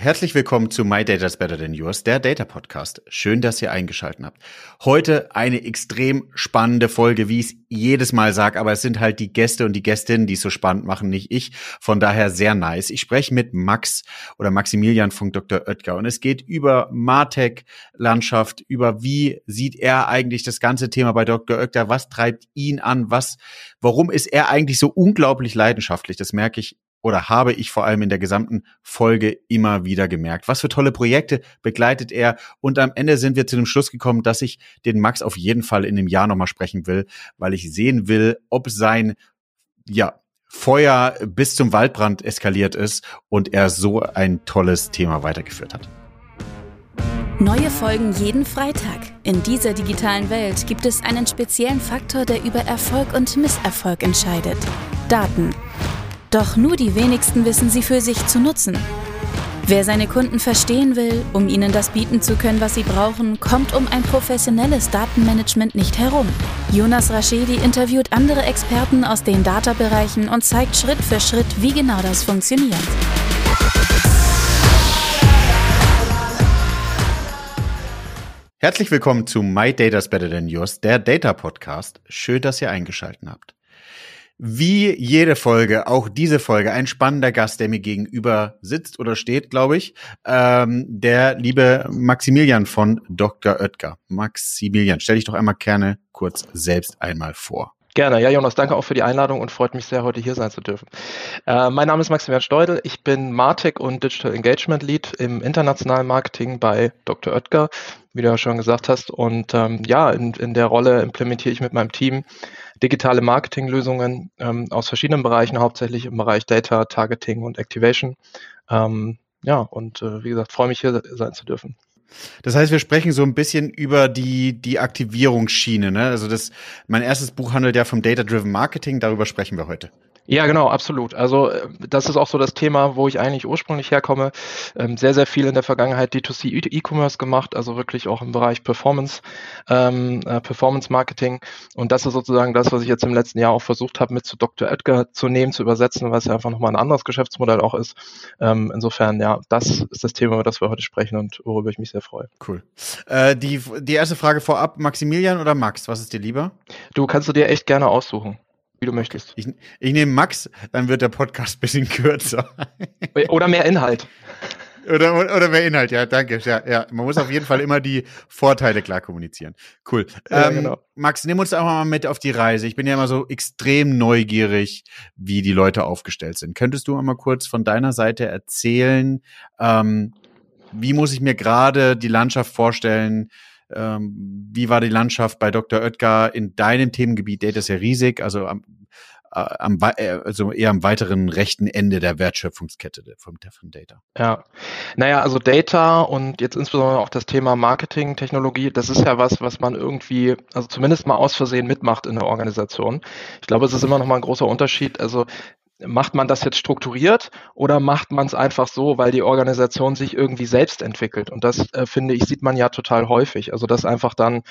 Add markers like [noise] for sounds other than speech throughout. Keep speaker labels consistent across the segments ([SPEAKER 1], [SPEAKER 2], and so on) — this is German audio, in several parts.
[SPEAKER 1] Herzlich willkommen zu My Data is Better Than Yours, der Data Podcast. Schön, dass ihr eingeschaltet habt. Heute eine extrem spannende Folge, wie ich es jedes Mal sage, aber es sind halt die Gäste und die Gästinnen, die es so spannend machen, nicht ich. Von daher sehr nice. Ich spreche mit Max oder Maximilian von Dr. Oetker und es geht über Martech-Landschaft, über wie sieht er eigentlich das ganze Thema bei Dr. Oetker, was treibt ihn an, was, warum ist er eigentlich so unglaublich leidenschaftlich? Das merke ich oder habe ich vor allem in der gesamten Folge immer wieder gemerkt. Was für tolle Projekte begleitet er. Und am Ende sind wir zu dem Schluss gekommen, dass ich den Max auf jeden Fall in einem Jahr nochmal sprechen will, weil ich sehen will, ob sein, ja, Feuer bis zum Waldbrand eskaliert ist und er so ein tolles Thema weitergeführt hat.
[SPEAKER 2] Neue Folgen jeden Freitag. In dieser digitalen Welt gibt es einen speziellen Faktor, der über Erfolg und Misserfolg entscheidet. Daten. Doch nur die wenigsten wissen sie für sich zu nutzen. Wer seine Kunden verstehen will, um ihnen das bieten zu können, was sie brauchen, kommt um ein professionelles Datenmanagement nicht herum. Jonas Raschedi interviewt andere Experten aus den Data-Bereichen und zeigt Schritt für Schritt, wie genau das funktioniert.
[SPEAKER 1] Herzlich willkommen zu My Data's Better Than Yours, der Data Podcast. Schön, dass ihr eingeschaltet habt. Wie jede Folge, auch diese Folge, ein spannender Gast, der mir gegenüber sitzt oder steht, glaube ich. Ähm, der liebe Maximilian von Dr. Oetker. Maximilian, stell dich doch einmal gerne kurz selbst einmal vor.
[SPEAKER 3] Gerne. Ja, Jonas, danke auch für die Einladung und freut mich sehr, heute hier sein zu dürfen. Äh, mein Name ist Maximilian Steudel. Ich bin Martech und Digital Engagement Lead im internationalen Marketing bei Dr. Oetker, wie du ja schon gesagt hast. Und ähm, ja, in, in der Rolle implementiere ich mit meinem Team digitale Marketinglösungen ähm, aus verschiedenen Bereichen, hauptsächlich im Bereich Data, Targeting und Activation. Ähm, ja, und äh, wie gesagt, freue mich hier sein zu dürfen.
[SPEAKER 1] Das heißt, wir sprechen so ein bisschen über die, die Aktivierungsschiene. Ne? Also das, mein erstes Buch handelt ja vom Data-Driven Marketing, darüber sprechen wir heute.
[SPEAKER 3] Ja, genau, absolut. Also äh, das ist auch so das Thema, wo ich eigentlich ursprünglich herkomme. Ähm, sehr, sehr viel in der Vergangenheit D2C E-Commerce gemacht, also wirklich auch im Bereich Performance, ähm, äh, Performance Marketing. Und das ist sozusagen das, was ich jetzt im letzten Jahr auch versucht habe, mit zu Dr. Edgar zu nehmen, zu übersetzen, es ja einfach nochmal ein anderes Geschäftsmodell auch ist. Ähm, insofern, ja, das ist das Thema, über das wir heute sprechen und worüber ich mich sehr freue.
[SPEAKER 1] Cool. Äh, die, die erste Frage vorab, Maximilian oder Max, was ist dir lieber?
[SPEAKER 3] Du kannst du dir echt gerne aussuchen wie du möchtest.
[SPEAKER 1] Ich, ich nehme Max, dann wird der Podcast ein bisschen kürzer. [laughs]
[SPEAKER 3] Oder mehr Inhalt.
[SPEAKER 1] Oder, oder mehr Inhalt, ja, danke. Ja, ja, man muss auf jeden Fall immer die Vorteile klar kommunizieren. Cool. Ja, ähm, genau. Max, nimm uns auch mal mit auf die Reise. Ich bin ja immer so extrem neugierig, wie die Leute aufgestellt sind. Könntest du einmal kurz von deiner Seite erzählen, ähm, wie muss ich mir gerade die Landschaft vorstellen? Ähm, wie war die Landschaft bei Dr. Oetker in deinem Themengebiet? Data ist ja riesig, also am, äh, am, äh, also eher am weiteren rechten Ende der Wertschöpfungskette vom, von Data.
[SPEAKER 3] Ja, naja, also Data und jetzt insbesondere auch das Thema Marketing, Technologie, das ist ja was, was man irgendwie, also zumindest mal aus Versehen mitmacht in der Organisation. Ich glaube, es ist immer noch mal ein großer Unterschied. Also macht man das jetzt strukturiert oder macht man es einfach so, weil die Organisation sich irgendwie selbst entwickelt? Und das, äh, finde ich, sieht man ja total häufig. Also dass einfach dann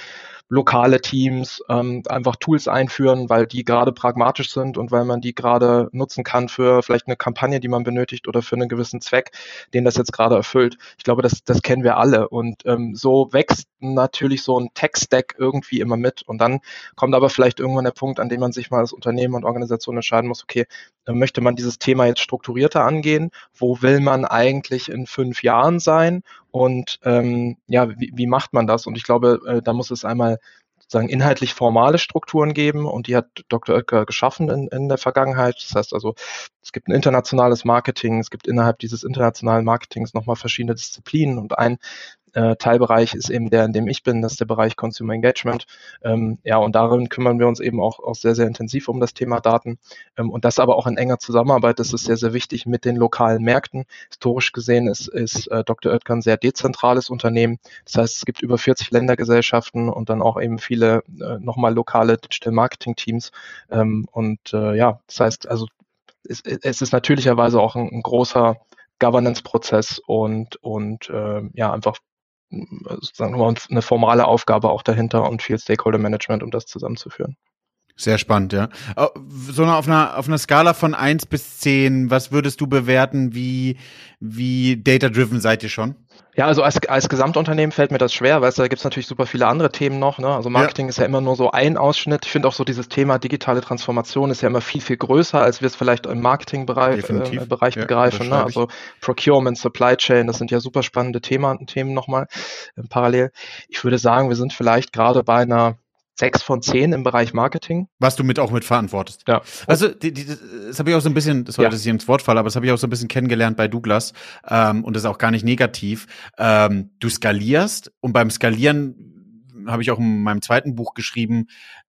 [SPEAKER 3] lokale Teams ähm, einfach Tools einführen, weil die gerade pragmatisch sind und weil man die gerade nutzen kann für vielleicht eine Kampagne, die man benötigt oder für einen gewissen Zweck, den das jetzt gerade erfüllt. Ich glaube, das, das kennen wir alle. Und ähm, so wächst natürlich so ein Tech-Stack irgendwie immer mit. Und dann kommt aber vielleicht irgendwann der Punkt, an dem man sich mal als Unternehmen und Organisation entscheiden muss, okay, äh, möchte man dieses Thema jetzt strukturierter angehen? Wo will man eigentlich in fünf Jahren sein? Und ähm, ja, wie, wie macht man das? Und ich glaube, äh, da muss es einmal sozusagen inhaltlich formale Strukturen geben und die hat Dr. Oetker geschaffen in, in der Vergangenheit. Das heißt also, es gibt ein internationales Marketing, es gibt innerhalb dieses internationalen Marketings nochmal verschiedene Disziplinen und ein äh, Teilbereich ist eben der, in dem ich bin, das ist der Bereich Consumer Engagement. Ähm, ja, und darin kümmern wir uns eben auch, auch sehr, sehr intensiv um das Thema Daten. Ähm, und das aber auch in enger Zusammenarbeit, das ist sehr, sehr wichtig mit den lokalen Märkten. Historisch gesehen ist, ist äh, Dr. Oetker ein sehr dezentrales Unternehmen. Das heißt, es gibt über 40 Ländergesellschaften und dann auch eben viele äh, nochmal lokale Digital Marketing Teams. Ähm, und äh, ja, das heißt, also es, es ist natürlicherweise auch ein, ein großer Governance-Prozess und, und äh, ja, einfach sozusagen eine formale Aufgabe auch dahinter und viel Stakeholder Management, um das zusammenzuführen.
[SPEAKER 1] Sehr spannend, ja. So auf einer, auf einer Skala von eins bis zehn, was würdest du bewerten, wie, wie data-driven seid ihr schon?
[SPEAKER 3] Ja, also als, als Gesamtunternehmen fällt mir das schwer, weil da gibt es natürlich super viele andere Themen noch. Ne? Also Marketing ja. ist ja immer nur so ein Ausschnitt. Ich finde auch so dieses Thema digitale Transformation ist ja immer viel, viel größer, als wir es vielleicht im Marketingbereich äh, Bereich ja, begreifen. Ne? Also Procurement, Supply Chain, das sind ja super spannende Themen, Themen nochmal äh, parallel. Ich würde sagen, wir sind vielleicht gerade bei einer sechs von zehn im Bereich Marketing.
[SPEAKER 1] Was du mit auch mit verantwortest. Ja. Also die, die, das habe ich auch so ein bisschen, das war ja. das hier ins Wort fallen, aber das habe ich auch so ein bisschen kennengelernt bei Douglas ähm, und das ist auch gar nicht negativ. Ähm, du skalierst und beim Skalieren habe ich auch in meinem zweiten Buch geschrieben,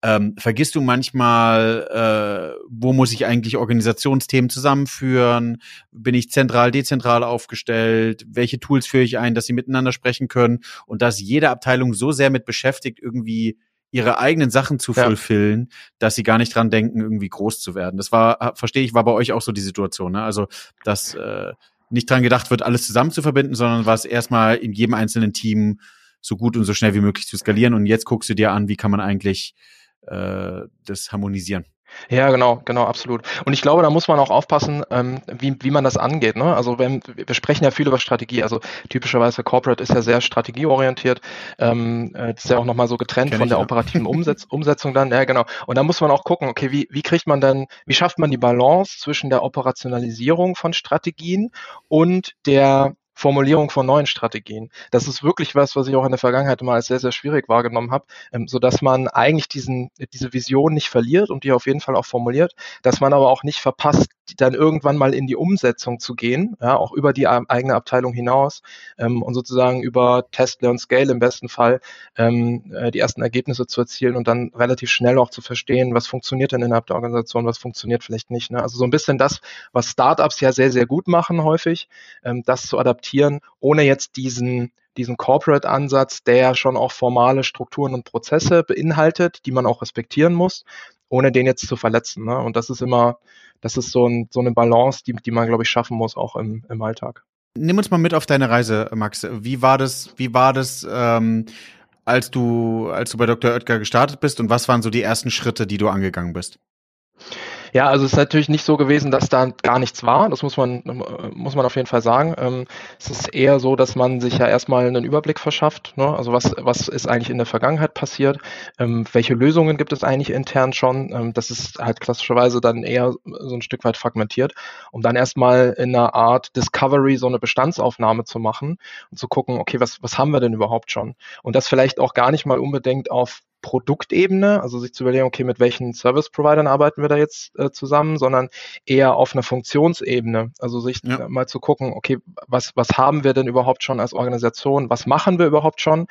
[SPEAKER 1] ähm, vergisst du manchmal, äh, wo muss ich eigentlich Organisationsthemen zusammenführen? Bin ich zentral, dezentral aufgestellt? Welche Tools führe ich ein, dass sie miteinander sprechen können? Und dass jede Abteilung so sehr mit beschäftigt, irgendwie ihre eigenen Sachen zu ja. fulfillen, dass sie gar nicht dran denken, irgendwie groß zu werden. Das war, verstehe ich, war bei euch auch so die Situation. Ne? Also, dass äh, nicht dran gedacht wird, alles zusammen zu verbinden, sondern was erstmal in jedem einzelnen Team so gut und so schnell wie möglich zu skalieren. Und jetzt guckst du dir an, wie kann man eigentlich äh, das harmonisieren.
[SPEAKER 3] Ja, genau, genau, absolut. Und ich glaube, da muss man auch aufpassen, ähm, wie, wie man das angeht. Ne? Also wenn, wir sprechen ja viel über Strategie. Also typischerweise Corporate ist ja sehr strategieorientiert. Ähm, äh, das ist ja auch nochmal so getrennt Kenn von der ja. operativen [laughs] Umsetz Umsetzung dann. Ja, genau. Und da muss man auch gucken, okay, wie, wie kriegt man dann, wie schafft man die Balance zwischen der Operationalisierung von Strategien und der Formulierung von neuen Strategien. Das ist wirklich was, was ich auch in der Vergangenheit mal als sehr, sehr schwierig wahrgenommen habe, ähm, so dass man eigentlich diesen, diese Vision nicht verliert und die auf jeden Fall auch formuliert, dass man aber auch nicht verpasst, dann irgendwann mal in die Umsetzung zu gehen, ja, auch über die eigene Abteilung hinaus ähm, und sozusagen über Test, Learn, Scale im besten Fall ähm, äh, die ersten Ergebnisse zu erzielen und dann relativ schnell auch zu verstehen, was funktioniert denn innerhalb der Organisation, was funktioniert vielleicht nicht. Ne? Also so ein bisschen das, was Startups ja sehr, sehr gut machen häufig, ähm, das zu adaptieren ohne jetzt diesen, diesen Corporate-Ansatz, der schon auch formale Strukturen und Prozesse beinhaltet, die man auch respektieren muss, ohne den jetzt zu verletzen. Ne? Und das ist immer, das ist so, ein, so eine Balance, die, die man, glaube ich, schaffen muss, auch im, im Alltag.
[SPEAKER 1] Nimm uns mal mit auf deine Reise, Max. Wie war das, wie war das, ähm, als du, als du bei Dr. Oetker gestartet bist und was waren so die ersten Schritte, die du angegangen bist?
[SPEAKER 3] Ja, also es ist natürlich nicht so gewesen, dass da gar nichts war. Das muss man, muss man auf jeden Fall sagen. Ähm, es ist eher so, dass man sich ja erstmal einen Überblick verschafft. Ne? Also was, was ist eigentlich in der Vergangenheit passiert? Ähm, welche Lösungen gibt es eigentlich intern schon? Ähm, das ist halt klassischerweise dann eher so ein Stück weit fragmentiert, um dann erstmal in einer Art Discovery so eine Bestandsaufnahme zu machen und zu gucken, okay, was, was haben wir denn überhaupt schon? Und das vielleicht auch gar nicht mal unbedingt auf Produktebene, also sich zu überlegen, okay, mit welchen Service-Providern arbeiten wir da jetzt äh, zusammen, sondern eher auf einer Funktionsebene, also sich ja. mal zu gucken, okay, was, was haben wir denn überhaupt schon als Organisation, was machen wir überhaupt schon?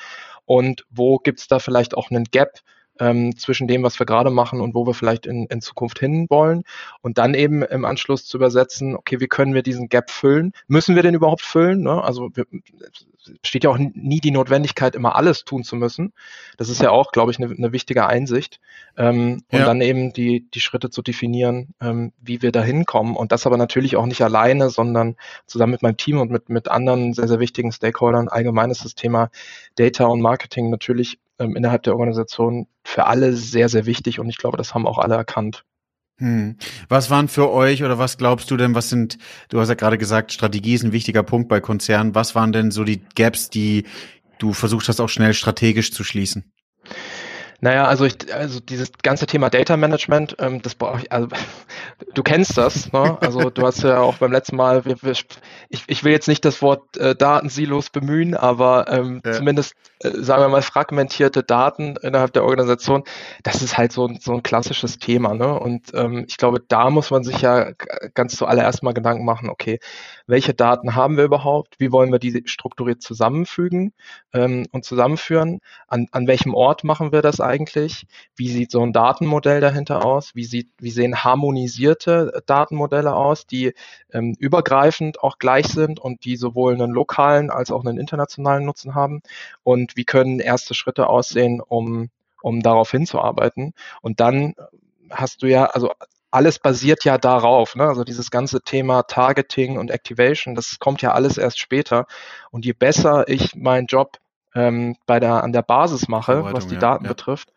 [SPEAKER 3] Und wo gibt's da vielleicht auch einen Gap, ähm, zwischen dem, was wir gerade machen und wo wir vielleicht in, in Zukunft hin wollen. Und dann eben im Anschluss zu übersetzen, okay, wie können wir diesen Gap füllen? Müssen wir den überhaupt füllen? Ne? Also wir, besteht ja auch nie die Notwendigkeit, immer alles tun zu müssen. Das ist ja auch, glaube ich, eine, eine wichtige Einsicht. Ähm, ja. Und dann eben die, die Schritte zu definieren, ähm, wie wir da hinkommen. Und das aber natürlich auch nicht alleine, sondern zusammen mit meinem Team und mit, mit anderen sehr, sehr wichtigen Stakeholdern. Allgemein ist das Thema Data und Marketing natürlich ähm, innerhalb der Organisation für alle sehr, sehr wichtig. Und ich glaube, das haben auch alle erkannt.
[SPEAKER 1] Hm. Was waren für euch oder was glaubst du denn, was sind, du hast ja gerade gesagt, Strategie ist ein wichtiger Punkt bei Konzernen. Was waren denn so die Gaps, die du versucht hast, auch schnell strategisch zu schließen?
[SPEAKER 3] Naja, also ich, also dieses ganze Thema Data Management, ähm, das brauche ich, also [laughs] du kennst das, ne? Also du hast ja auch beim letzten Mal, wir, wir, ich, ich will jetzt nicht das Wort äh, Datensilos bemühen, aber ähm, ja. zumindest, äh, sagen wir mal, fragmentierte Daten innerhalb der Organisation, das ist halt so, so ein klassisches Thema, ne? Und ähm, ich glaube, da muss man sich ja ganz zuallererst mal Gedanken machen, okay, welche Daten haben wir überhaupt? Wie wollen wir die strukturiert zusammenfügen ähm, und zusammenführen? An, an welchem Ort machen wir das eigentlich? Wie sieht so ein Datenmodell dahinter aus? Wie, sieht, wie sehen harmonisierte Datenmodelle aus, die ähm, übergreifend auch gleich sind und die sowohl einen lokalen als auch einen internationalen Nutzen haben? Und wie können erste Schritte aussehen, um, um darauf hinzuarbeiten? Und dann hast du ja, also alles basiert ja darauf. Ne? Also dieses ganze Thema Targeting und Activation, das kommt ja alles erst später. Und je besser ich meinen Job ähm, bei der, an der Basis mache, was die Daten ja, ja. betrifft,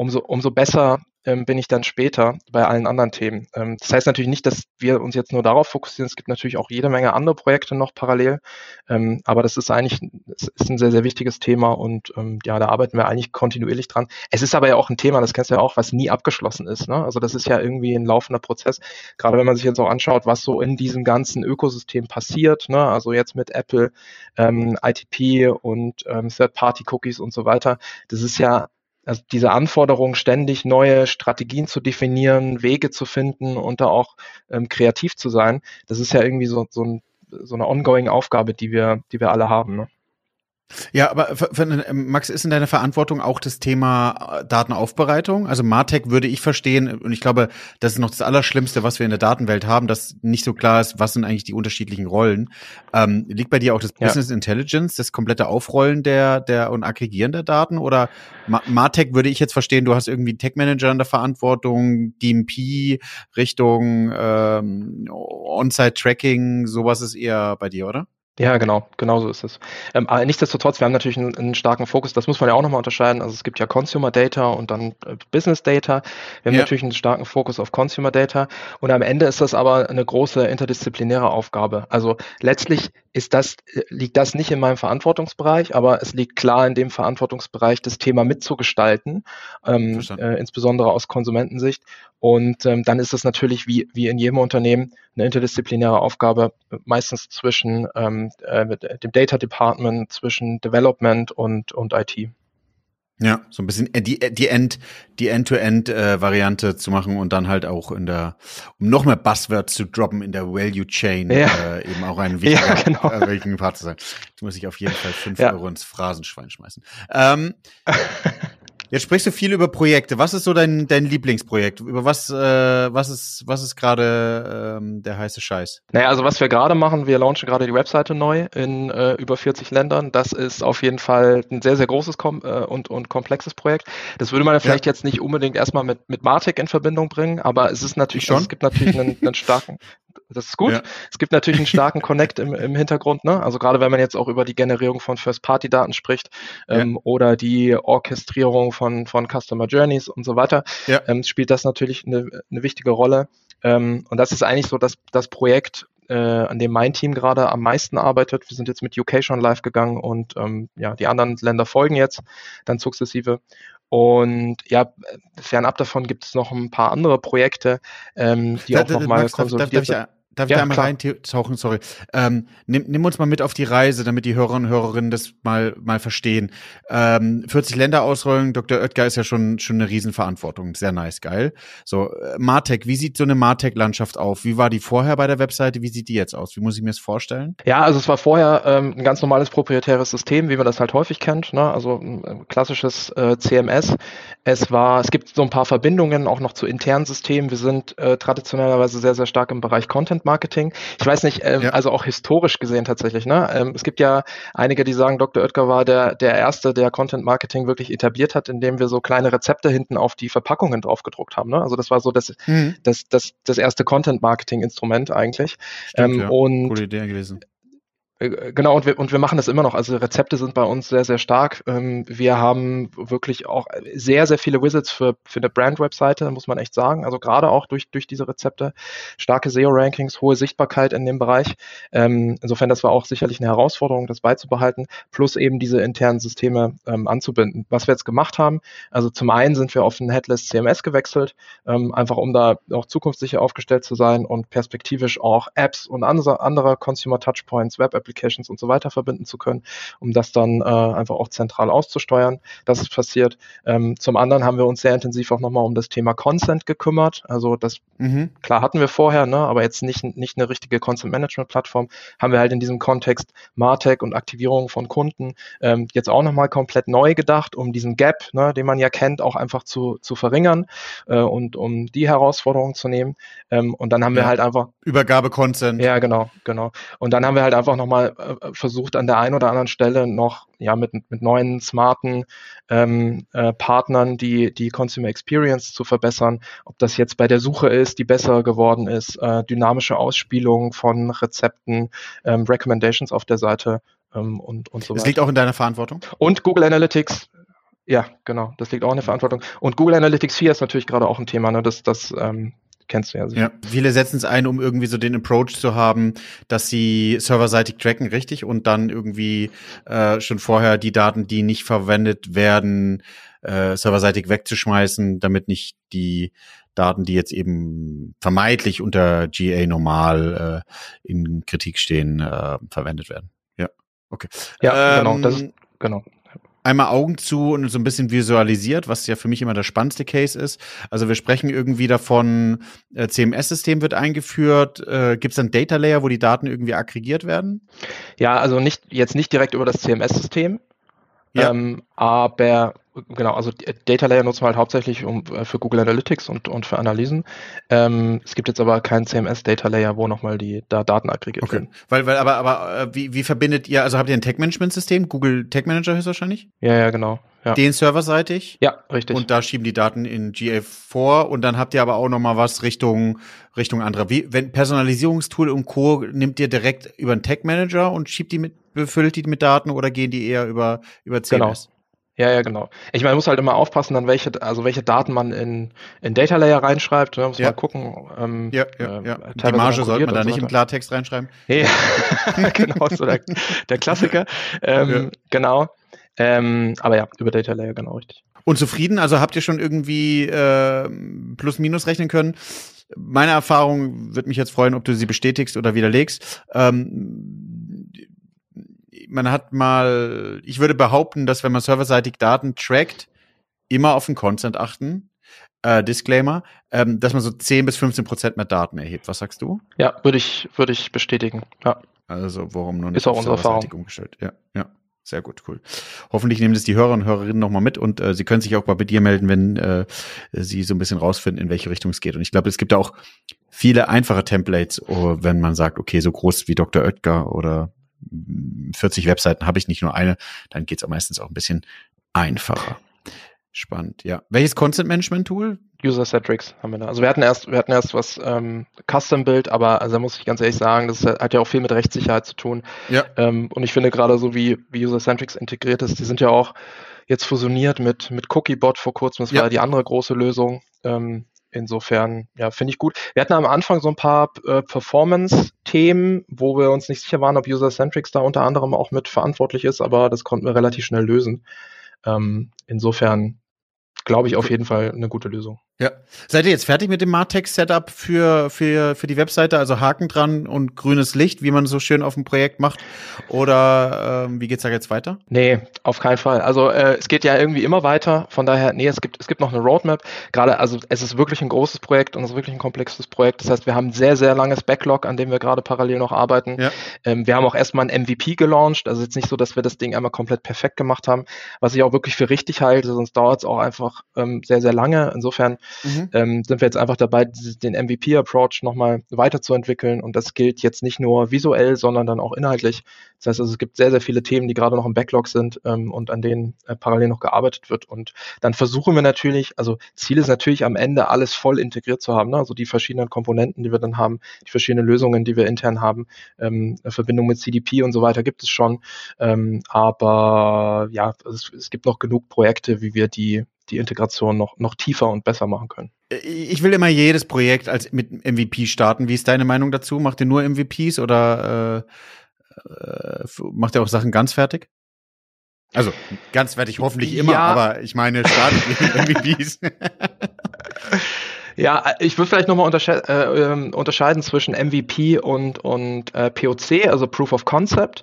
[SPEAKER 3] umso, umso besser ähm, bin ich dann später bei allen anderen Themen. Ähm, das heißt natürlich nicht, dass wir uns jetzt nur darauf fokussieren. Es gibt natürlich auch jede Menge andere Projekte noch parallel. Ähm, aber das ist eigentlich das ist ein sehr, sehr wichtiges Thema und ähm, ja, da arbeiten wir eigentlich kontinuierlich dran. Es ist aber ja auch ein Thema, das kennst du ja auch, was nie abgeschlossen ist. Ne? Also das ist ja irgendwie ein laufender Prozess. Gerade wenn man sich jetzt auch anschaut, was so in diesem ganzen Ökosystem passiert. Ne? Also jetzt mit Apple, ähm, ITP und ähm, Third-Party-Cookies und so weiter. Das ist ja also diese Anforderung, ständig neue Strategien zu definieren, Wege zu finden und da auch ähm, kreativ zu sein, das ist ja irgendwie so, so, ein, so eine ongoing Aufgabe, die wir, die wir alle haben. Ne?
[SPEAKER 1] Ja, aber für, für, ähm, Max, ist in deiner Verantwortung auch das Thema äh, Datenaufbereitung? Also Martech würde ich verstehen, und ich glaube, das ist noch das Allerschlimmste, was wir in der Datenwelt haben, dass nicht so klar ist, was sind eigentlich die unterschiedlichen Rollen. Ähm, liegt bei dir auch das ja. Business Intelligence, das komplette Aufrollen der, der und Aggregieren der Daten? Oder Ma Martech würde ich jetzt verstehen, du hast irgendwie Tech-Manager in der Verantwortung, DMP, Richtung ähm, On-Site-Tracking, sowas ist eher bei dir, oder?
[SPEAKER 3] Ja, genau, genau so ist es. Ähm, aber nichtsdestotrotz, wir haben natürlich einen, einen, starken Fokus, das muss man ja auch nochmal unterscheiden. Also es gibt ja Consumer Data und dann äh, Business Data. Wir haben ja. natürlich einen starken Fokus auf Consumer Data und am Ende ist das aber eine große interdisziplinäre Aufgabe. Also letztlich ist das, äh, liegt das nicht in meinem Verantwortungsbereich, aber es liegt klar in dem Verantwortungsbereich, das Thema mitzugestalten, ähm, äh, insbesondere aus Konsumentensicht. Und ähm, dann ist es natürlich wie, wie in jedem Unternehmen eine interdisziplinäre Aufgabe, meistens zwischen ähm, äh, dem Data Department, zwischen Development und, und IT.
[SPEAKER 1] Ja, so ein bisschen äh, die die End die End-to-End-Variante äh, zu machen und dann halt auch in der um noch mehr Buzzwords zu droppen in der Value Chain ja. äh, eben auch ein wichtiger [laughs] ja, genau. äh, Part zu sein. Jetzt muss ich auf jeden Fall fünf ja. Euro ins Phrasenschwein schmeißen. Ähm, [laughs] Jetzt sprichst du viel über Projekte. Was ist so dein, dein Lieblingsprojekt? Über was, äh, was ist, was ist gerade ähm, der heiße Scheiß?
[SPEAKER 3] Naja, also was wir gerade machen, wir launchen gerade die Webseite neu in äh, über 40 Ländern. Das ist auf jeden Fall ein sehr, sehr großes kom äh, und, und komplexes Projekt. Das würde man vielleicht ja. jetzt nicht unbedingt erstmal mit, mit Martech in Verbindung bringen, aber es ist natürlich schon. Also es gibt natürlich einen, einen starken, [laughs] das ist gut. Ja. Es gibt natürlich einen starken [laughs] Connect im, im Hintergrund, ne? Also gerade wenn man jetzt auch über die Generierung von First-Party-Daten spricht ähm, ja. oder die Orchestrierung von, von Customer Journeys und so weiter, ja. ähm, spielt das natürlich eine, eine wichtige Rolle. Ähm, und das ist eigentlich so das, das Projekt, äh, an dem mein Team gerade am meisten arbeitet. Wir sind jetzt mit UK schon live gegangen und ähm, ja, die anderen Länder folgen jetzt dann sukzessive. Und ja, fernab davon gibt es noch ein paar andere Projekte, ähm, die da, auch nochmal konsolidiert
[SPEAKER 1] sind. Darf ich ja, da einmal reintauchen? Sorry. Ähm, nimm, nimm uns mal mit auf die Reise, damit die Hörerinnen und Hörerinnen das mal, mal verstehen. Ähm, 40 Länder ausrollen, Dr. Oetker ist ja schon, schon eine Riesenverantwortung. Sehr nice, geil. So, äh, Martech, wie sieht so eine Martech-Landschaft auf? Wie war die vorher bei der Webseite? Wie sieht die jetzt aus? Wie muss ich mir das vorstellen?
[SPEAKER 3] Ja, also es war vorher ähm, ein ganz normales proprietäres System, wie man das halt häufig kennt. Ne? Also ein klassisches äh, CMS. Es war, es gibt so ein paar Verbindungen auch noch zu internen Systemen. Wir sind äh, traditionellerweise sehr, sehr stark im Bereich Content Content Marketing. Ich weiß nicht, ähm, ja. also auch historisch gesehen tatsächlich. Ne? Ähm, es gibt ja einige, die sagen, Dr. Oetker war der, der Erste, der Content Marketing wirklich etabliert hat, indem wir so kleine Rezepte hinten auf die Verpackungen draufgedruckt haben. Ne? Also das war so das, mhm. das, das, das erste Content Marketing Instrument eigentlich.
[SPEAKER 1] Stimmt, ähm, ja. und Coole Idee gewesen.
[SPEAKER 3] Äh, genau, und wir, und wir machen das immer noch. Also Rezepte sind bei uns sehr, sehr stark. Ähm, wir haben wirklich auch sehr, sehr viele Wizards für, für eine Brand-Webseite, muss man echt sagen. Also gerade auch durch, durch diese Rezepte. Starke SEO-Rankings, hohe Sichtbarkeit in dem Bereich. Ähm, insofern, das war auch sicherlich eine Herausforderung, das beizubehalten, plus eben diese internen Systeme ähm, anzubinden. Was wir jetzt gemacht haben, also zum einen sind wir auf ein Headless CMS gewechselt, einfach um da auch zukunftssicher aufgestellt zu sein und perspektivisch auch Apps und andere, andere Consumer Touchpoints, Web-Applications Applications und so weiter verbinden zu können, um das dann äh, einfach auch zentral auszusteuern. Das ist passiert. Ähm, zum anderen haben wir uns sehr intensiv auch nochmal um das Thema Consent gekümmert. Also das, mhm. klar hatten wir vorher, ne, aber jetzt nicht, nicht eine richtige Consent Management Plattform. Haben wir halt in diesem Kontext Martech und Aktivierung von Kunden ähm, jetzt auch nochmal komplett neu gedacht, um diesen Gap, ne, den man ja kennt, auch einfach zu, zu verringern äh, und um die Herausforderungen zu nehmen. Ähm, und dann haben ja. wir halt einfach
[SPEAKER 1] Übergabe Consent.
[SPEAKER 3] Ja, genau, genau. Und dann haben wir halt einfach nochmal mal äh, versucht, an der einen oder anderen Stelle noch ja mit, mit neuen, smarten ähm, äh, Partnern die, die Consumer Experience zu verbessern. Ob das jetzt bei der Suche ist, die besser geworden ist, äh, dynamische Ausspielung von Rezepten, ähm, Recommendations auf der Seite ähm, und, und so
[SPEAKER 1] weiter. Das liegt auch in deiner Verantwortung?
[SPEAKER 3] Und Google Analytics Ja, genau. Das liegt auch in der Verantwortung. Und Google Analytics 4 ist natürlich gerade auch ein Thema, ne? Das, das ähm, kennst du ja sicher.
[SPEAKER 1] Ja, viele setzen es ein, um irgendwie so den Approach zu haben, dass sie serverseitig tracken, richtig, und dann irgendwie äh, schon vorher die Daten, die nicht verwendet werden, äh, serverseitig wegzuschmeißen, damit nicht die Daten, die jetzt eben vermeintlich unter GA normal äh, in Kritik stehen, äh, verwendet werden. Ja, okay.
[SPEAKER 3] Ja, ähm, genau. Das ist, genau
[SPEAKER 1] einmal Augen zu und so ein bisschen visualisiert, was ja für mich immer der spannendste Case ist. Also wir sprechen irgendwie davon, äh, CMS-System wird eingeführt. Äh, Gibt es ein Data Layer, wo die Daten irgendwie aggregiert werden?
[SPEAKER 3] Ja, also nicht jetzt nicht direkt über das CMS-System, ja. ähm, aber genau, also Data Layer nutzen wir halt hauptsächlich um, äh, für Google Analytics und, und für Analysen. Ähm, es gibt jetzt aber keinen CMS Data Layer, wo nochmal die da Daten aggregiert okay. werden.
[SPEAKER 1] Weil, weil, aber, aber äh, wie, wie verbindet ihr, also habt ihr ein Tech Management System? Google Tech Manager höchstwahrscheinlich?
[SPEAKER 3] Ja, ja, genau. Ja.
[SPEAKER 1] Den serverseitig?
[SPEAKER 3] Ja, richtig.
[SPEAKER 1] Und da schieben die Daten in GA vor und dann habt ihr aber auch nochmal was Richtung, Richtung anderer. Wie, wenn Personalisierungstool und Co. nimmt ihr direkt über einen Tech Manager und schiebt die mit, befüllt die mit Daten oder gehen die eher über, über CMS?
[SPEAKER 3] Genau. Ja, ja, genau. Ich meine, man muss halt immer aufpassen, dann welche, also welche Daten man in, in Data Layer reinschreibt. Ne? Muss ja. mal gucken.
[SPEAKER 1] Ähm, ja, ja, äh, ja. Die Marge sollte man da nicht so im Klartext reinschreiben.
[SPEAKER 3] Ja, [laughs] genau, so der, der Klassiker. Ähm, ja. Genau. Ähm, aber ja, über Data Layer, genau richtig.
[SPEAKER 1] Und zufrieden? Also habt ihr schon irgendwie äh, Plus-Minus rechnen können? Meine Erfahrung wird mich jetzt freuen, ob du sie bestätigst oder widerlegst. Ähm, man hat mal, ich würde behaupten, dass wenn man serverseitig Daten trackt, immer auf den Consent achten. Äh, Disclaimer, ähm, dass man so 10 bis 15 Prozent mehr Daten erhebt. Was sagst du?
[SPEAKER 3] Ja, würde ich, würde ich bestätigen. Ja.
[SPEAKER 1] Also, warum nur nicht
[SPEAKER 3] Ist auch unsere Erfahrung.
[SPEAKER 1] umgestellt? Ja, ja. Sehr gut, cool. Hoffentlich nehmen das die Hörer und Hörerinnen nochmal mit und äh, sie können sich auch mal bei dir melden, wenn äh, sie so ein bisschen rausfinden, in welche Richtung es geht. Und ich glaube, es gibt da auch viele einfache Templates, oh, wenn man sagt, okay, so groß wie Dr. Oetker oder 40 Webseiten habe ich nicht nur eine, dann geht's auch meistens auch ein bisschen einfacher. Spannend, ja. Welches Content Management Tool?
[SPEAKER 3] User Centrics haben wir da. Also wir hatten erst, wir hatten erst was ähm, Custom Build, aber also da muss ich ganz ehrlich sagen, das hat ja auch viel mit Rechtssicherheit zu tun. Ja. Ähm, und ich finde gerade so wie, wie User Centrics integriert ist, die sind ja auch jetzt fusioniert mit mit Cookiebot vor kurzem. Das ja. war die andere große Lösung. Ähm, Insofern, ja, finde ich gut. Wir hatten am Anfang so ein paar äh, Performance-Themen, wo wir uns nicht sicher waren, ob User-Centrics da unter anderem auch mit verantwortlich ist, aber das konnten wir relativ schnell lösen. Ähm, insofern glaube ich, auf jeden Fall eine gute Lösung.
[SPEAKER 1] Ja. Seid ihr jetzt fertig mit dem Martex-Setup für, für, für die Webseite? Also Haken dran und grünes Licht, wie man so schön auf dem Projekt macht? Oder ähm, wie geht's da jetzt weiter?
[SPEAKER 3] Nee, auf keinen Fall. Also äh, es geht ja irgendwie immer weiter. Von daher, nee, es gibt, es gibt noch eine Roadmap. Gerade, also es ist wirklich ein großes Projekt und es ist wirklich ein komplexes Projekt. Das heißt, wir haben ein sehr, sehr langes Backlog, an dem wir gerade parallel noch arbeiten. Ja. Ähm, wir haben auch erstmal ein MVP gelauncht. Also jetzt nicht so, dass wir das Ding einmal komplett perfekt gemacht haben, was ich auch wirklich für richtig halte, sonst dauert es auch einfach ähm, sehr, sehr lange. Insofern mhm. ähm, sind wir jetzt einfach dabei, den MVP-Approach nochmal weiterzuentwickeln. Und das gilt jetzt nicht nur visuell, sondern dann auch inhaltlich. Das heißt also, es gibt sehr, sehr viele Themen, die gerade noch im Backlog sind ähm, und an denen äh, parallel noch gearbeitet wird. Und dann versuchen wir natürlich, also Ziel ist natürlich am Ende alles voll integriert zu haben. Ne? Also die verschiedenen Komponenten, die wir dann haben, die verschiedenen Lösungen, die wir intern haben, ähm, Verbindung mit CDP und so weiter gibt es schon. Ähm, aber ja, es, es gibt noch genug Projekte, wie wir die die Integration noch, noch tiefer und besser machen können.
[SPEAKER 1] Ich will immer jedes Projekt als mit MVP starten. Wie ist deine Meinung dazu? Macht ihr nur MVPs oder äh, äh, macht ihr auch Sachen ganz fertig? Also ganz fertig hoffentlich immer, ja. aber ich meine, startet ihr mit MVPs. [laughs] [laughs]
[SPEAKER 3] Ja, ich würde vielleicht nochmal untersche äh, ähm, unterscheiden zwischen MVP und, und äh, POC, also Proof of Concept.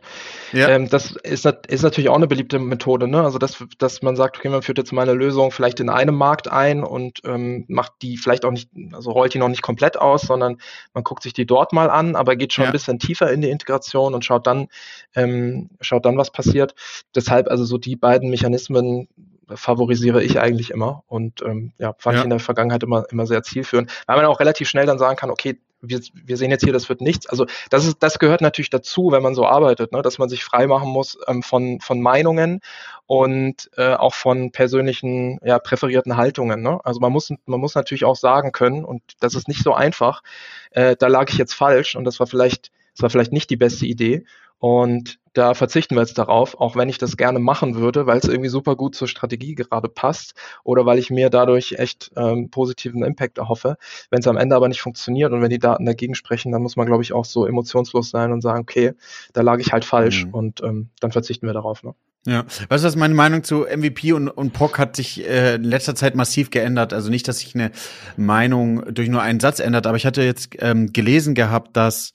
[SPEAKER 3] Ja. Ähm, das ist, ist natürlich auch eine beliebte Methode, ne? Also dass, dass man sagt, okay, man führt jetzt meine Lösung vielleicht in einem Markt ein und ähm, macht die vielleicht auch nicht, also rollt die noch nicht komplett aus, sondern man guckt sich die dort mal an, aber geht schon ja. ein bisschen tiefer in die Integration und schaut dann, ähm, schaut dann, was passiert. Deshalb also so die beiden Mechanismen favorisiere ich eigentlich immer und ähm, ja, fand ja. ich in der Vergangenheit immer, immer sehr zielführend, weil man auch relativ schnell dann sagen kann, okay, wir, wir sehen jetzt hier, das wird nichts. Also das ist, das gehört natürlich dazu, wenn man so arbeitet, ne, dass man sich frei machen muss ähm, von, von Meinungen und äh, auch von persönlichen, ja, präferierten Haltungen. Ne? Also man muss, man muss natürlich auch sagen können, und das ist nicht so einfach, äh, da lag ich jetzt falsch und das war vielleicht, das war vielleicht nicht die beste Idee. Und da verzichten wir jetzt darauf, auch wenn ich das gerne machen würde, weil es irgendwie super gut zur Strategie gerade passt oder weil ich mir dadurch echt ähm, positiven Impact erhoffe. Wenn es am Ende aber nicht funktioniert und wenn die Daten dagegen sprechen, dann muss man, glaube ich, auch so emotionslos sein und sagen, okay, da lag ich halt falsch mhm. und ähm, dann verzichten wir darauf. Ne?
[SPEAKER 1] Ja, weißt du, was meine Meinung zu MVP und, und POC hat sich äh, in letzter Zeit massiv geändert. Also nicht, dass sich eine Meinung durch nur einen Satz ändert, aber ich hatte jetzt ähm, gelesen gehabt, dass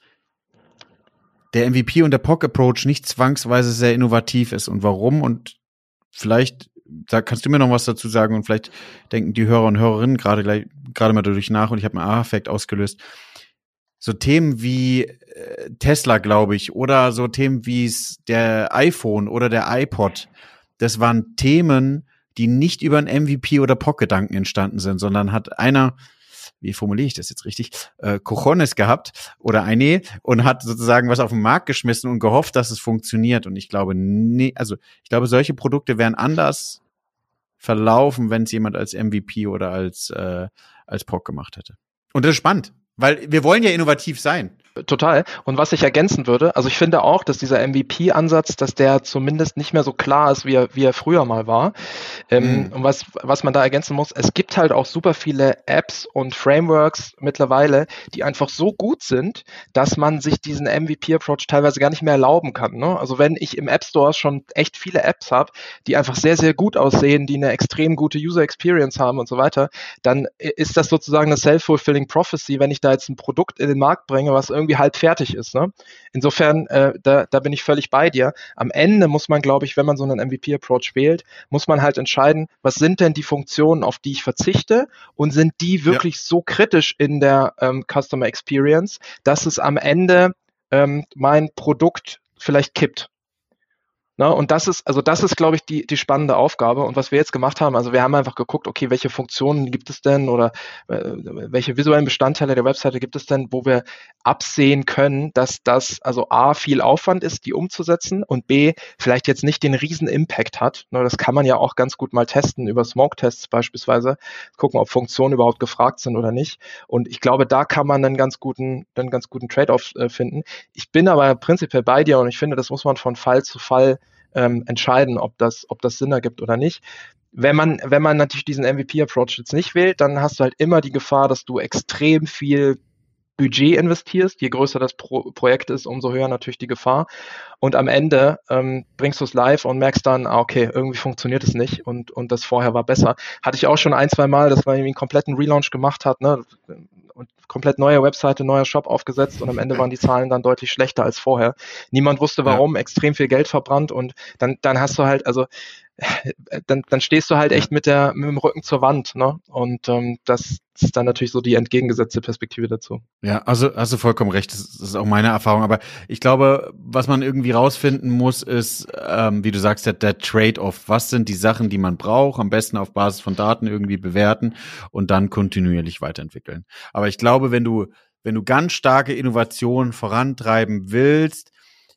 [SPEAKER 1] der MVP und der POC-Approach nicht zwangsweise sehr innovativ ist. Und warum? Und vielleicht da kannst du mir noch was dazu sagen und vielleicht denken die Hörer und Hörerinnen gerade gleich gerade mal dadurch nach und ich habe einen Aha-Effekt ausgelöst. So Themen wie äh, Tesla, glaube ich, oder so Themen wie der iPhone oder der iPod, das waren Themen, die nicht über einen MVP oder POC-Gedanken entstanden sind, sondern hat einer wie formuliere ich das jetzt richtig, äh, Cojones gehabt oder eine und hat sozusagen was auf den Markt geschmissen und gehofft, dass es funktioniert. Und ich glaube, nee, also ich glaube, solche Produkte wären anders verlaufen, wenn es jemand als MVP oder als, äh, als POC gemacht hätte. Und das ist spannend, weil wir wollen ja innovativ sein.
[SPEAKER 3] Total. Und was ich ergänzen würde, also ich finde auch, dass dieser MVP-Ansatz, dass der zumindest nicht mehr so klar ist, wie er, wie er früher mal war. Ähm, mhm. Und was, was man da ergänzen muss, es gibt halt auch super viele Apps und Frameworks mittlerweile, die einfach so gut sind, dass man sich diesen MVP-Approach teilweise gar nicht mehr erlauben kann. Ne? Also wenn ich im App Store schon echt viele Apps habe, die einfach sehr, sehr gut aussehen, die eine extrem gute User Experience haben und so weiter, dann ist das sozusagen eine self-fulfilling prophecy, wenn ich da jetzt ein Produkt in den Markt bringe, was irgendwie irgendwie halb fertig ist. Ne? Insofern, äh, da, da bin ich völlig bei dir. Am Ende muss man, glaube ich, wenn man so einen MVP-Approach wählt, muss man halt entscheiden, was sind denn die Funktionen, auf die ich verzichte und sind die wirklich ja. so kritisch in der ähm, Customer Experience, dass es am Ende ähm, mein Produkt vielleicht kippt. Ne? Und das ist, also das ist, glaube ich, die, die spannende Aufgabe. Und was wir jetzt gemacht haben, also wir haben einfach geguckt, okay, welche Funktionen gibt es denn oder äh, welche visuellen Bestandteile der Webseite gibt es denn, wo wir absehen können, dass das also A, viel Aufwand ist, die umzusetzen und B, vielleicht jetzt nicht den riesen Impact hat. Ne? Das kann man ja auch ganz gut mal testen über Smoke-Tests beispielsweise, gucken, ob Funktionen überhaupt gefragt sind oder nicht. Und ich glaube, da kann man einen ganz guten, einen ganz guten Trade-off äh, finden. Ich bin aber prinzipiell bei dir und ich finde, das muss man von Fall zu Fall ähm, entscheiden, ob das, ob das Sinn ergibt oder nicht. Wenn man, wenn man natürlich diesen MVP-Approach jetzt nicht wählt, dann hast du halt immer die Gefahr, dass du extrem viel Budget investierst. Je größer das Pro Projekt ist, umso höher natürlich die Gefahr. Und am Ende ähm, bringst du es live und merkst dann, ah, okay, irgendwie funktioniert es nicht und, und das vorher war besser. Hatte ich auch schon ein, zwei Mal, dass man irgendwie einen kompletten Relaunch gemacht hat, ne? Und komplett neue Webseite, neuer Shop aufgesetzt und am Ende waren die Zahlen dann deutlich schlechter als vorher. Niemand wusste warum, ja. extrem viel Geld verbrannt und dann, dann hast du halt, also dann, dann stehst du halt echt mit, der, mit dem Rücken zur Wand. Ne? Und ähm, das ist dann natürlich so die entgegengesetzte Perspektive dazu.
[SPEAKER 1] Ja, also hast du vollkommen recht. Das ist auch meine Erfahrung. Aber ich glaube, was man irgendwie rausfinden muss, ist, ähm, wie du sagst, der, der Trade-off. Was sind die Sachen, die man braucht? Am besten auf Basis von Daten irgendwie bewerten und dann kontinuierlich weiterentwickeln. Aber ich glaube, wenn du wenn du ganz starke Innovationen vorantreiben willst,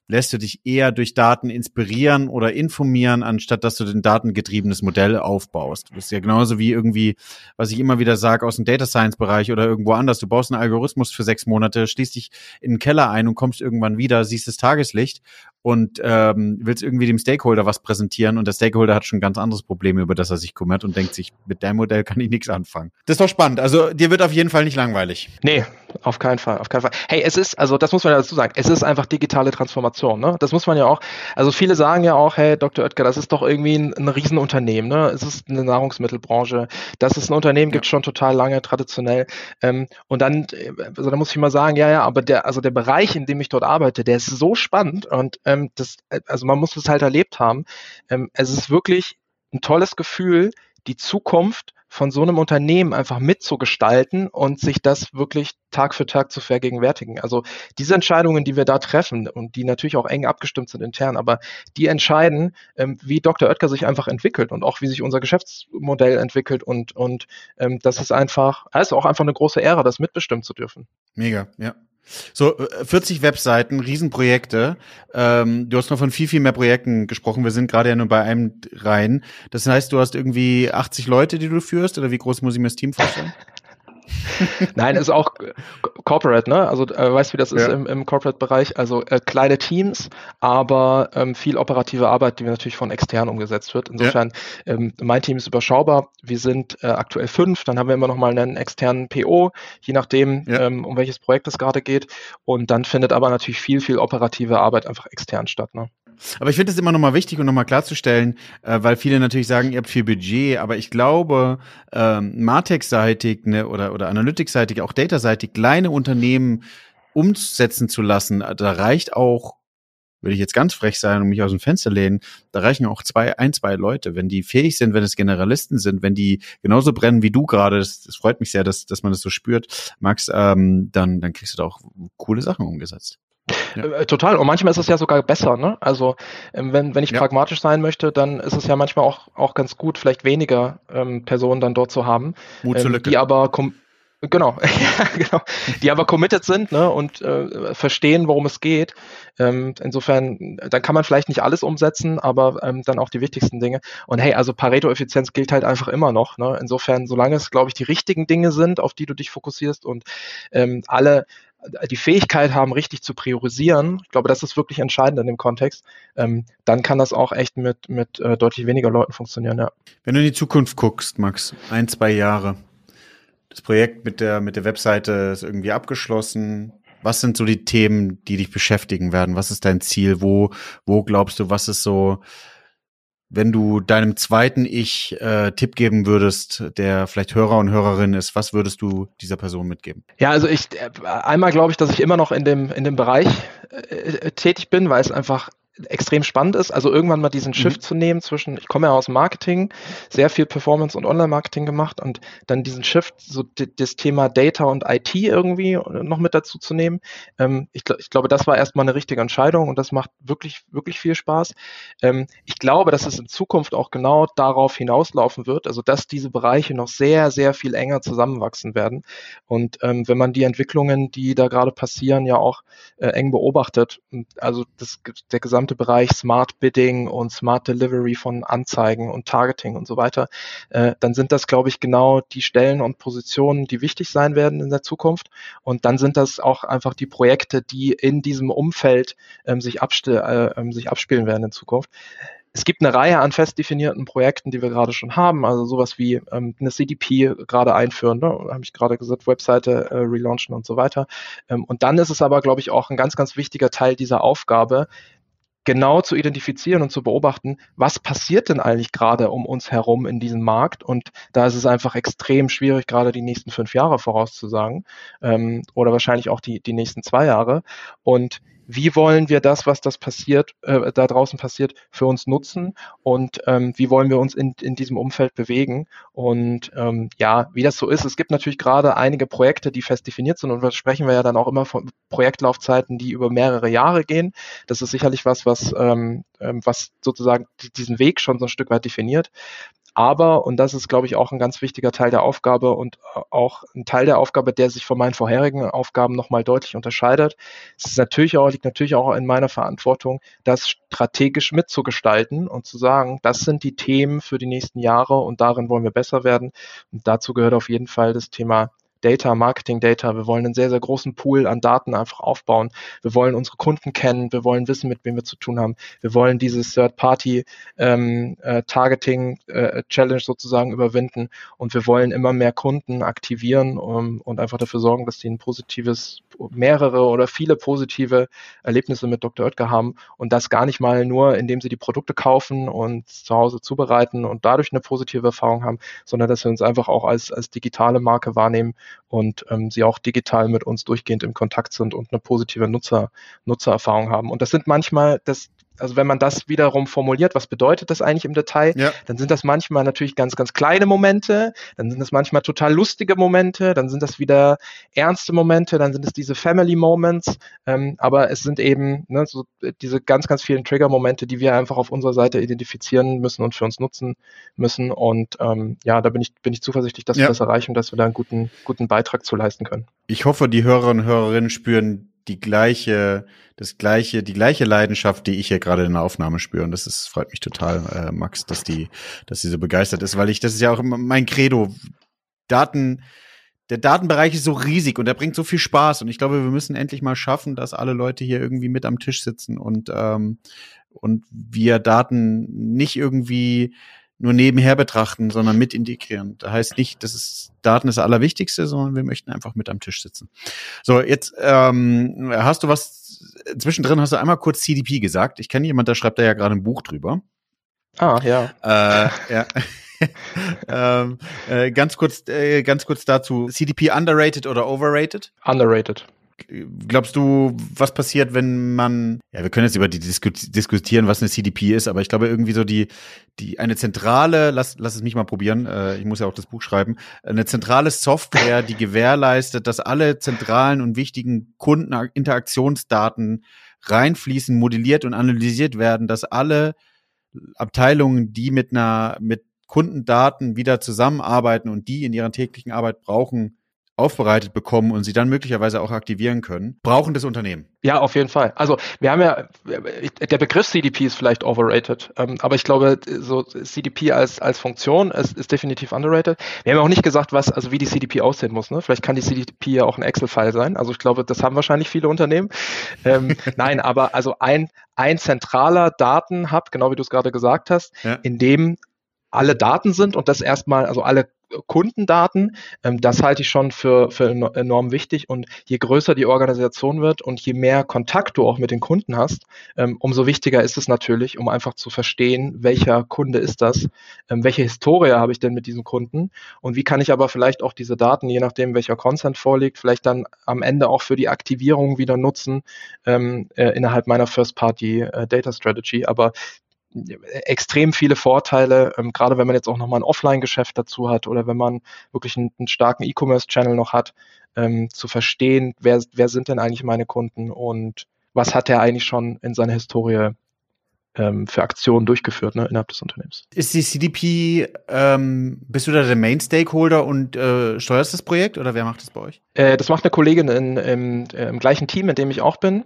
[SPEAKER 1] lässt du dich eher durch Daten inspirieren oder informieren, anstatt dass du den datengetriebenes Modell aufbaust. Das ist ja genauso wie irgendwie, was ich immer wieder sage, aus dem Data Science Bereich oder irgendwo anders. Du baust einen Algorithmus für sechs Monate, schließt dich in den Keller ein und kommst irgendwann wieder, siehst das Tageslicht und ähm, willst irgendwie dem Stakeholder was präsentieren und der Stakeholder hat schon ein ganz anderes Problem, über das er sich kümmert und denkt sich, mit deinem Modell kann ich nichts anfangen. Das ist doch spannend. Also dir wird auf jeden Fall nicht langweilig.
[SPEAKER 3] Nee, auf keinen Fall, auf keinen Fall. Hey, es ist, also das muss man ja dazu sagen, es ist einfach digitale Transformation. Ne? Das muss man ja auch, also viele sagen ja auch, hey, Dr. Oetker, das ist doch irgendwie ein, ein Riesenunternehmen. Ne? Es ist eine Nahrungsmittelbranche. Das ist ein Unternehmen, ja. gibt schon total lange, traditionell. Ähm, und dann, also da muss ich mal sagen, ja, ja, aber der, also der Bereich, in dem ich dort arbeite, der ist so spannend und ähm, ähm, das, äh, also man muss es halt erlebt haben. Ähm, es ist wirklich ein tolles Gefühl, die Zukunft von so einem Unternehmen einfach mitzugestalten und sich das wirklich Tag für Tag zu vergegenwärtigen. Also diese Entscheidungen, die wir da treffen und die natürlich auch eng abgestimmt sind intern, aber die entscheiden, ähm, wie Dr. Oetker sich einfach entwickelt und auch wie sich unser Geschäftsmodell entwickelt und, und ähm, das ist einfach, ist auch einfach eine große Ehre, das mitbestimmen zu dürfen.
[SPEAKER 1] Mega, ja. So, 40 äh, Webseiten, Riesenprojekte. Ähm, du hast noch von viel, viel mehr Projekten gesprochen. Wir sind gerade ja nur bei einem rein. Das heißt, du hast irgendwie 80 Leute, die du führst, oder wie groß muss ich mir das Team vorstellen? [laughs]
[SPEAKER 3] Nein, ist auch Corporate, ne? Also äh, weißt wie das ist im, im Corporate-Bereich. Also äh, kleine Teams, aber ähm, viel operative Arbeit, die natürlich von extern umgesetzt wird. Insofern, ja. ähm, mein Team ist überschaubar. Wir sind äh, aktuell fünf, dann haben wir immer noch mal einen externen PO, je nachdem, ja. ähm, um welches Projekt es gerade geht. Und dann findet aber natürlich viel, viel operative Arbeit einfach extern statt. Ne?
[SPEAKER 1] Aber ich finde es immer nochmal wichtig und nochmal klarzustellen, äh, weil viele natürlich sagen, ihr habt viel Budget, aber ich glaube, ähm, Martech-seitig ne, oder, oder Analytics-seitig, auch Data-seitig, kleine Unternehmen umsetzen zu lassen, da reicht auch würde ich jetzt ganz frech sein und mich aus dem Fenster lehnen, da reichen auch zwei, ein, zwei Leute. Wenn die fähig sind, wenn es Generalisten sind, wenn die genauso brennen wie du gerade, das, das freut mich sehr, dass, dass man das so spürt, Max, ähm, dann, dann kriegst du da auch coole Sachen umgesetzt.
[SPEAKER 3] Ja. Äh, total. Und manchmal ist es ja sogar besser, ne? Also ähm, wenn, wenn ich ja. pragmatisch sein möchte, dann ist es ja manchmal auch, auch ganz gut, vielleicht weniger ähm, Personen dann dort zu haben, ähm, die aber Genau, [laughs] genau. Die aber committed sind ne, und äh, verstehen, worum es geht. Ähm, insofern, dann kann man vielleicht nicht alles umsetzen, aber ähm, dann auch die wichtigsten Dinge. Und hey, also Pareto-Effizienz gilt halt einfach immer noch. Ne? Insofern, solange es, glaube ich, die richtigen Dinge sind, auf die du dich fokussierst und ähm, alle die Fähigkeit haben, richtig zu priorisieren, ich glaube, das ist wirklich entscheidend in dem Kontext, ähm, dann kann das auch echt mit, mit äh, deutlich weniger Leuten funktionieren, ja.
[SPEAKER 1] Wenn du in die Zukunft guckst, Max, ein, zwei Jahre, das Projekt mit der, mit der Webseite ist irgendwie abgeschlossen. Was sind so die Themen, die dich beschäftigen werden? Was ist dein Ziel? Wo, wo glaubst du, was ist so, wenn du deinem zweiten Ich äh, Tipp geben würdest, der vielleicht Hörer und Hörerin ist, was würdest du dieser Person mitgeben?
[SPEAKER 3] Ja, also ich äh, einmal glaube ich, dass ich immer noch in dem in dem Bereich äh, äh tätig bin, weil es einfach extrem spannend ist, also irgendwann mal diesen Shift mhm. zu nehmen zwischen, ich komme ja aus Marketing, sehr viel Performance und Online-Marketing gemacht und dann diesen Shift, so das Thema Data und IT irgendwie noch mit dazu zu nehmen. Ähm, ich, ich, glaube, das war erstmal eine richtige Entscheidung und das macht wirklich, wirklich viel Spaß. Ähm, ich glaube, dass es in Zukunft auch genau darauf hinauslaufen wird, also dass diese Bereiche noch sehr, sehr viel enger zusammenwachsen werden. Und ähm, wenn man die Entwicklungen, die da gerade passieren, ja auch äh, eng beobachtet, also das, der gesamte gesamte Bereich Smart Bidding und Smart Delivery von Anzeigen und Targeting und so weiter, äh, dann sind das, glaube ich, genau die Stellen und Positionen, die wichtig sein werden in der Zukunft. Und dann sind das auch einfach die Projekte, die in diesem Umfeld ähm, sich, äh, ähm, sich abspielen werden in Zukunft. Es gibt eine Reihe an fest definierten Projekten, die wir gerade schon haben, also sowas wie ähm, eine CDP gerade einführen, ne? habe ich gerade gesagt, Webseite äh, relaunchen und so weiter. Ähm, und dann ist es aber, glaube ich, auch ein ganz, ganz wichtiger Teil dieser Aufgabe, genau zu identifizieren und zu beobachten, was passiert denn eigentlich gerade um uns herum in diesem Markt. Und da ist es einfach extrem schwierig, gerade die nächsten fünf Jahre vorauszusagen ähm, oder wahrscheinlich auch die, die nächsten zwei Jahre. Und wie wollen wir das, was das passiert, äh, da draußen passiert, für uns nutzen und ähm, wie wollen wir uns in, in diesem Umfeld bewegen. Und ähm, ja, wie das so ist, es gibt natürlich gerade einige Projekte, die fest definiert sind und da sprechen wir ja dann auch immer von Projektlaufzeiten, die über mehrere Jahre gehen. Das ist sicherlich was, was, ähm, ähm was sozusagen diesen Weg schon so ein Stück weit definiert. Aber, und das ist, glaube ich, auch ein ganz wichtiger Teil der Aufgabe und äh, auch ein Teil der Aufgabe, der sich von meinen vorherigen Aufgaben nochmal deutlich unterscheidet. Es ist natürlich auch, liegt natürlich auch in meiner Verantwortung, das strategisch mitzugestalten und zu sagen, das sind die Themen für die nächsten Jahre und darin wollen wir besser werden. Und dazu gehört auf jeden Fall das Thema Data, Marketing Data. Wir wollen einen sehr, sehr großen Pool an Daten einfach aufbauen. Wir wollen unsere Kunden kennen. Wir wollen wissen, mit wem wir zu tun haben. Wir wollen dieses Third-Party ähm, äh, äh, sozusagen überwinden. Und wir wollen immer mehr Kunden aktivieren um, und einfach dafür sorgen, dass sie ein positives mehrere oder viele positive Erlebnisse mit Dr. Oetker haben und das gar nicht mal nur, indem sie die Produkte kaufen und zu Hause zubereiten und dadurch eine positive Erfahrung haben, sondern dass wir uns einfach auch als, als digitale Marke wahrnehmen und ähm, sie auch digital mit uns durchgehend im Kontakt sind und eine positive Nutzer, Nutzererfahrung haben. Und das sind manchmal, das, also wenn man das wiederum formuliert, was bedeutet das eigentlich im Detail, ja. dann sind das manchmal natürlich ganz, ganz kleine Momente, dann sind das manchmal total lustige Momente, dann sind das wieder ernste Momente, dann sind es diese Family Moments, ähm, aber es sind eben ne, so diese ganz, ganz vielen Trigger-Momente, die wir einfach auf unserer Seite identifizieren müssen und für uns nutzen müssen. Und ähm, ja, da bin ich, bin ich zuversichtlich, dass ja. wir das erreichen dass wir da einen guten, guten Beitrag zu leisten können.
[SPEAKER 1] Ich hoffe, die Hörerinnen und Hörerinnen spüren die gleiche, das gleiche, die gleiche Leidenschaft, die ich hier gerade in der Aufnahme spüre. Und das ist, freut mich total, äh, Max, dass die, dass sie so begeistert ist, weil ich, das ist ja auch mein Credo. Daten, der Datenbereich ist so riesig und der bringt so viel Spaß und ich glaube, wir müssen endlich mal schaffen, dass alle Leute hier irgendwie mit am Tisch sitzen und ähm, und wir Daten nicht irgendwie nur nebenher betrachten, sondern mit integrieren. Das heißt nicht, dass es Daten ist das Allerwichtigste, sondern wir möchten einfach mit am Tisch sitzen. So, jetzt ähm, hast du was zwischendrin hast du einmal kurz CDP gesagt. Ich kenne jemand, der schreibt da ja gerade ein Buch drüber.
[SPEAKER 3] Ah, ja.
[SPEAKER 1] Äh, ja. [laughs] ähm, äh, ganz kurz, äh, ganz kurz dazu: CDP underrated oder overrated?
[SPEAKER 3] Underrated.
[SPEAKER 1] Glaubst du, was passiert, wenn man, ja, wir können jetzt über die Disku diskutieren, was eine CDP ist, aber ich glaube irgendwie so die, die, eine zentrale, lass, lass es mich mal probieren, äh, ich muss ja auch das Buch schreiben, eine zentrale Software, die gewährleistet, dass alle zentralen und wichtigen Kundeninteraktionsdaten reinfließen, modelliert und analysiert werden, dass alle Abteilungen, die mit einer, mit Kundendaten wieder zusammenarbeiten und die in ihrer täglichen Arbeit brauchen, aufbereitet bekommen und sie dann möglicherweise auch aktivieren können, brauchen das Unternehmen.
[SPEAKER 3] Ja, auf jeden Fall. Also wir haben ja, der Begriff CDP ist vielleicht overrated, ähm, aber ich glaube, so CDP als, als Funktion ist, ist definitiv underrated. Wir haben auch nicht gesagt, was, also wie die CDP aussehen muss. Ne? Vielleicht kann die CDP ja auch ein Excel-File sein. Also ich glaube, das haben wahrscheinlich viele Unternehmen. ähm, [laughs] nein, aber also ein, ein zentraler Datenhub, genau wie du es gerade gesagt hast, ja. in dem alle Daten sind und das erstmal, also alle Kundendaten. Ähm, das halte ich schon für, für enorm wichtig. Und je größer die Organisation wird und je mehr Kontakt du auch mit den Kunden hast, ähm, umso wichtiger ist es natürlich, um einfach zu verstehen, welcher Kunde ist das, ähm, welche Historie habe ich denn mit diesem Kunden und wie kann ich aber vielleicht auch diese Daten, je nachdem welcher Consent vorliegt, vielleicht dann am Ende auch für die Aktivierung wieder nutzen äh, innerhalb meiner First-Party äh. Aber extrem viele Vorteile, ähm, gerade wenn man jetzt auch nochmal ein Offline-Geschäft dazu hat oder wenn man wirklich einen, einen starken E-Commerce-Channel noch hat, ähm, zu verstehen, wer, wer sind denn eigentlich meine Kunden und was hat er eigentlich schon in seiner Historie ähm, für Aktionen durchgeführt ne, innerhalb des Unternehmens.
[SPEAKER 1] Ist die CDP, ähm, bist du da der Main-Stakeholder und äh, steuerst das Projekt oder wer macht das bei euch?
[SPEAKER 3] Äh, das macht eine Kollegin in, im, äh, im gleichen Team, in dem ich auch bin.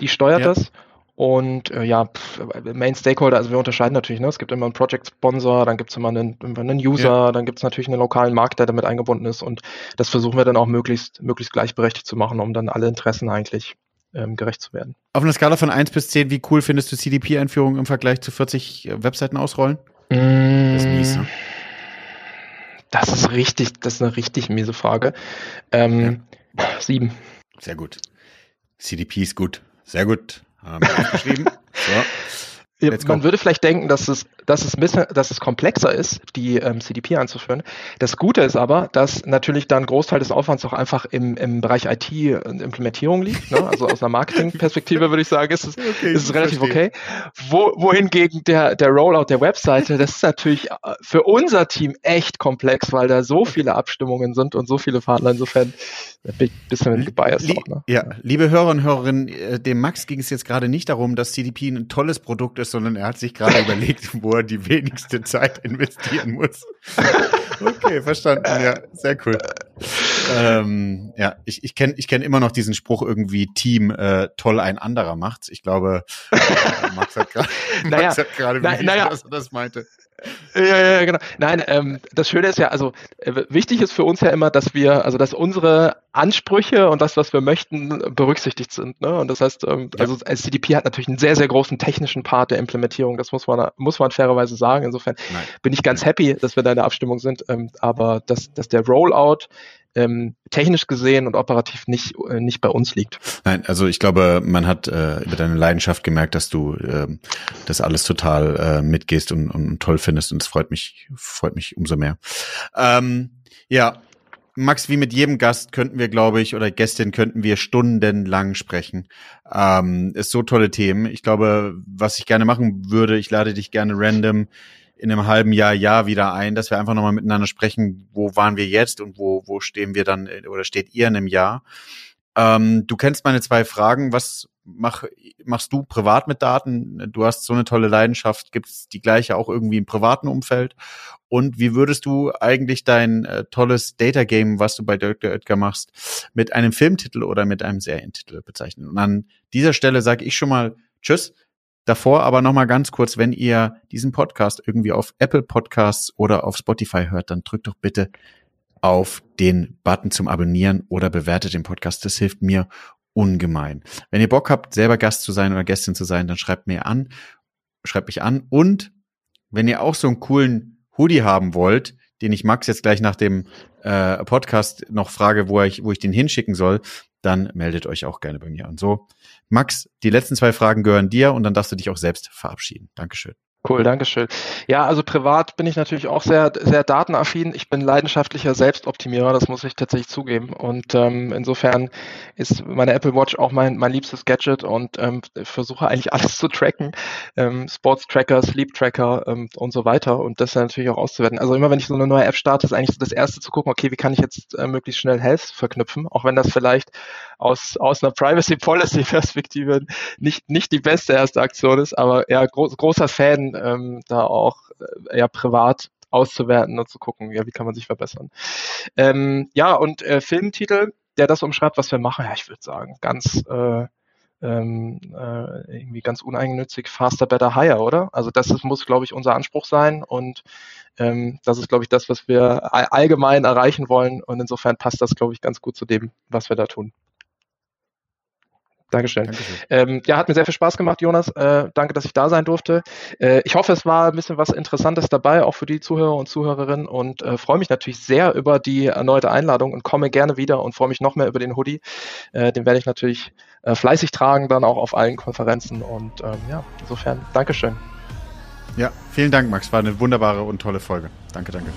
[SPEAKER 3] Die steuert ja. das und äh, ja, pff, Main Stakeholder, also wir unterscheiden natürlich, ne? es gibt immer einen Project Sponsor, dann gibt es immer einen, einen User, ja. dann gibt es natürlich einen lokalen Markt, der damit eingebunden ist und das versuchen wir dann auch möglichst, möglichst gleichberechtigt zu machen, um dann alle Interessen eigentlich ähm, gerecht zu werden.
[SPEAKER 1] Auf einer Skala von 1 bis 10, wie cool findest du CDP-Einführung im Vergleich zu 40 äh, Webseiten ausrollen?
[SPEAKER 3] Mm, das ist mies, ne? Das ist richtig, das ist eine richtig miese Frage. Ähm, ja. Sieben.
[SPEAKER 1] Sehr gut. CDP ist gut. Sehr gut. Haben wir aufgeschrieben. [laughs] So.
[SPEAKER 3] Ja, man würde vielleicht denken, dass es, dass es, bisschen, dass es komplexer ist, die ähm, CDP einzuführen. Das Gute ist aber, dass natürlich dann ein Großteil des Aufwands auch einfach im, im Bereich IT und Implementierung liegt. Ne? Also aus einer Marketingperspektive würde ich sagen, ist [laughs] es, okay, ist es relativ verstehe. okay. Wo, wohingegen der, der Rollout der Webseite, das ist natürlich äh, für unser Team echt komplex, weil da so viele Abstimmungen sind und so viele Partner. Insofern bin ich ein bisschen gebiased
[SPEAKER 1] Lie auch, ne? Ja, liebe Hörer und Hörerinnen, äh, dem Max ging es jetzt gerade nicht darum, dass CDP ein tolles Produkt ist, sondern er hat sich gerade [laughs] überlegt, wo er die wenigste Zeit investieren muss. [laughs] okay, verstanden. Ja, sehr cool. Ähm, ja, ich, ich kenne ich kenn immer noch diesen Spruch irgendwie Team äh, toll ein anderer macht's. Ich glaube, äh, Max hat [laughs] gerade
[SPEAKER 3] naja, naja, dass er das meinte. Ja, ja, genau. Nein, ähm, das Schöne ist ja, also äh, wichtig ist für uns ja immer, dass wir, also dass unsere Ansprüche und das, was wir möchten, berücksichtigt sind. Ne? Und das heißt, ähm, ja. also CDP hat natürlich einen sehr, sehr großen technischen Part der Implementierung. Das muss man, muss man fairerweise sagen. Insofern Nein. bin ich ganz happy, dass wir da in der Abstimmung sind. Ähm, aber dass, dass der Rollout ähm, technisch gesehen und operativ nicht, äh, nicht bei uns liegt.
[SPEAKER 1] Nein, also ich glaube, man hat äh, über deine Leidenschaft gemerkt, dass du äh, das alles total äh, mitgehst und, und toll findest und es freut mich, freut mich umso mehr. Ähm, ja, Max, wie mit jedem Gast könnten wir, glaube ich, oder Gästin könnten wir stundenlang sprechen. Ähm, ist so tolle Themen. Ich glaube, was ich gerne machen würde, ich lade dich gerne random in einem halben Jahr, Jahr wieder ein, dass wir einfach nochmal miteinander sprechen, wo waren wir jetzt und wo, wo stehen wir dann oder steht ihr in einem Jahr. Ähm, du kennst meine zwei Fragen. Was mach, machst du privat mit Daten? Du hast so eine tolle Leidenschaft. Gibt es die gleiche auch irgendwie im privaten Umfeld? Und wie würdest du eigentlich dein äh, tolles Data Game, was du bei Dr. Oetker machst, mit einem Filmtitel oder mit einem Serientitel bezeichnen? Und an dieser Stelle sage ich schon mal Tschüss. Davor aber noch mal ganz kurz, wenn ihr diesen Podcast irgendwie auf Apple Podcasts oder auf Spotify hört, dann drückt doch bitte auf den Button zum Abonnieren oder bewertet den Podcast. Das hilft mir ungemein. Wenn ihr Bock habt, selber Gast zu sein oder Gästin zu sein, dann schreibt mir an, schreibt mich an. Und wenn ihr auch so einen coolen Hoodie haben wollt, den ich Max jetzt gleich nach dem äh, Podcast noch frage, wo ich, wo ich den hinschicken soll, dann meldet euch auch gerne bei mir. Und so, Max, die letzten zwei Fragen gehören dir und dann darfst du dich auch selbst verabschieden. Dankeschön.
[SPEAKER 3] Cool, Dankeschön. Ja, also privat bin ich natürlich auch sehr, sehr datenaffin. Ich bin leidenschaftlicher Selbstoptimierer, das muss ich tatsächlich zugeben. Und ähm, insofern ist meine Apple Watch auch mein, mein liebstes Gadget und ähm, versuche eigentlich alles zu tracken. Ähm, Sports Tracker, Sleep Tracker ähm, und so weiter und das natürlich auch auszuwerten. Also immer wenn ich so eine neue App starte, ist eigentlich so das erste zu gucken, okay, wie kann ich jetzt äh, möglichst schnell Health verknüpfen, auch wenn das vielleicht aus, aus einer Privacy Policy [laughs] Perspektive nicht, nicht die beste erste Aktion ist, aber ja, gro großer Fan ähm, da auch äh, ja privat auszuwerten und zu gucken, ja, wie kann man sich verbessern. Ähm, ja, und äh, Filmtitel, der das umschreibt, was wir machen, ja, ich würde sagen, ganz äh, ähm, äh, irgendwie ganz uneigennützig, faster, better, higher, oder? Also das ist, muss, glaube ich, unser Anspruch sein und ähm, das ist, glaube ich, das, was wir allgemein erreichen wollen und insofern passt das, glaube ich, ganz gut zu dem, was wir da tun. Dankeschön. Dankeschön. Ähm, ja, hat mir sehr viel Spaß gemacht, Jonas. Äh, danke, dass ich da sein durfte. Äh, ich hoffe, es war ein bisschen was Interessantes dabei, auch für die Zuhörer und Zuhörerinnen und äh, freue mich natürlich sehr über die erneute Einladung und komme gerne wieder und freue mich noch mehr über den Hoodie. Äh, den werde ich natürlich äh, fleißig tragen, dann auch auf allen Konferenzen und ähm, ja, insofern Dankeschön.
[SPEAKER 1] Ja, vielen Dank, Max. War eine wunderbare und tolle Folge. Danke, danke.